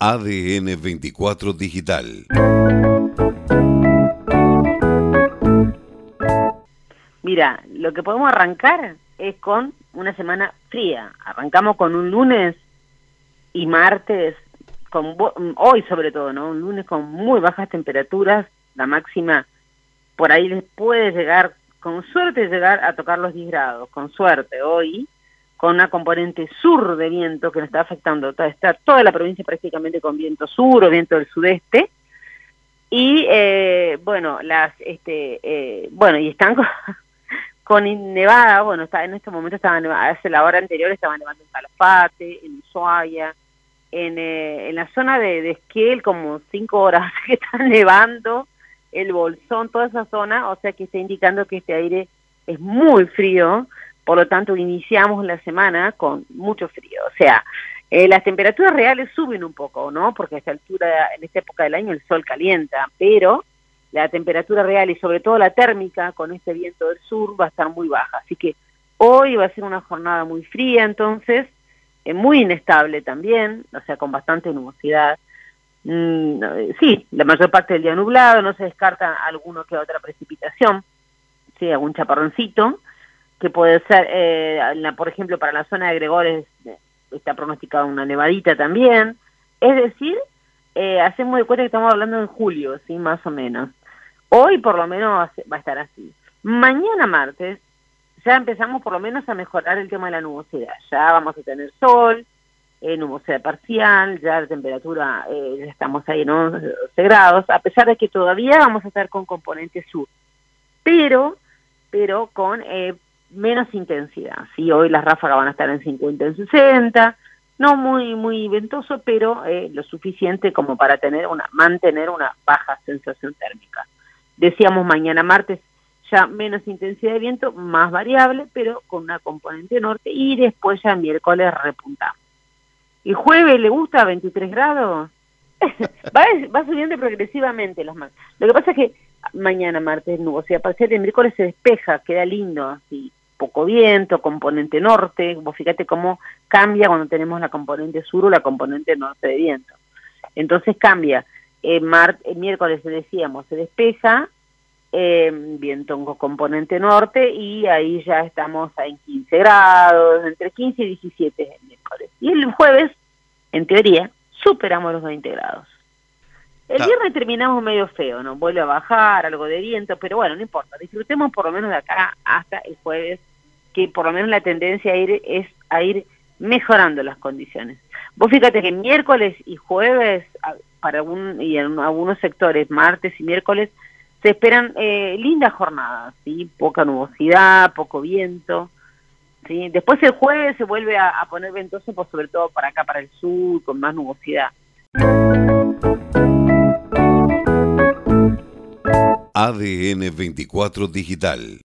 ADN 24 Digital. Mira, lo que podemos arrancar es con una semana fría. Arrancamos con un lunes y martes, con hoy sobre todo, ¿no? Un lunes con muy bajas temperaturas, la máxima por ahí les puede llegar, con suerte llegar a tocar los 10 grados, con suerte hoy, con una componente sur de viento que nos está afectando, está toda la provincia prácticamente con viento sur o viento del sudeste, y eh, bueno, las, este, eh, bueno, y están con, nevada, bueno, está, en este momento estaba nevada, hace la hora anterior estaba nevando en Calafate, en Ushuaia, en, eh, en la zona de, de como cinco horas que está nevando, el Bolsón, toda esa zona, o sea que está indicando que este aire es muy frío, por lo tanto iniciamos la semana con mucho frío, o sea, eh, las temperaturas reales suben un poco, ¿no? Porque a esta altura, en esta época del año, el sol calienta, pero la temperatura real y sobre todo la térmica con este viento del sur va a estar muy baja. Así que hoy va a ser una jornada muy fría, entonces, eh, muy inestable también, o sea, con bastante nubosidad. Mm, sí, la mayor parte del día nublado, no se descarta alguno que otra precipitación, sí, algún chaparroncito, que puede ser, eh, por ejemplo, para la zona de Gregores eh, está pronosticada una nevadita también. Es decir, eh, hacemos de cuenta que estamos hablando en julio, sí, más o menos. Hoy por lo menos va a estar así. Mañana martes ya empezamos por lo menos a mejorar el tema de la nubosidad. Ya vamos a tener sol, eh, nubosidad parcial, ya la temperatura, eh, ya estamos ahí en 11 grados, a pesar de que todavía vamos a estar con componente sur, pero, pero con eh, menos intensidad. ¿sí? Hoy las ráfagas van a estar en 50, en 60, no muy muy ventoso, pero eh, lo suficiente como para tener una mantener una baja sensación térmica. Decíamos mañana martes ya menos intensidad de viento, más variable, pero con una componente norte y después ya miércoles repuntamos. ¿Y jueves le gusta 23 grados? va, va subiendo progresivamente las más. Lo que pasa es que mañana martes nubosidad parcial, el miércoles se despeja, queda lindo, así, poco viento, componente norte, vos fíjate cómo cambia cuando tenemos la componente sur o la componente norte de viento. Entonces cambia, eh, miércoles decíamos, se despeja, eh, viento con componente norte y ahí ya estamos en 15 grados, entre 15 y 17 el miércoles. Y el jueves, en teoría, superamos los 20 grados. El viernes terminamos medio feo, ¿no? Vuelve a bajar, algo de viento, pero bueno, no importa. Disfrutemos por lo menos de acá hasta el jueves, que por lo menos la tendencia a ir es a ir mejorando las condiciones. Vos fíjate que miércoles y jueves, para algún, y en algunos sectores, martes y miércoles, se esperan eh, lindas jornadas, ¿sí? Poca nubosidad, poco viento, ¿sí? Después el jueves se vuelve a, a poner ventoso, pues sobre todo para acá, para el sur, con más nubosidad. ADN 24 Digital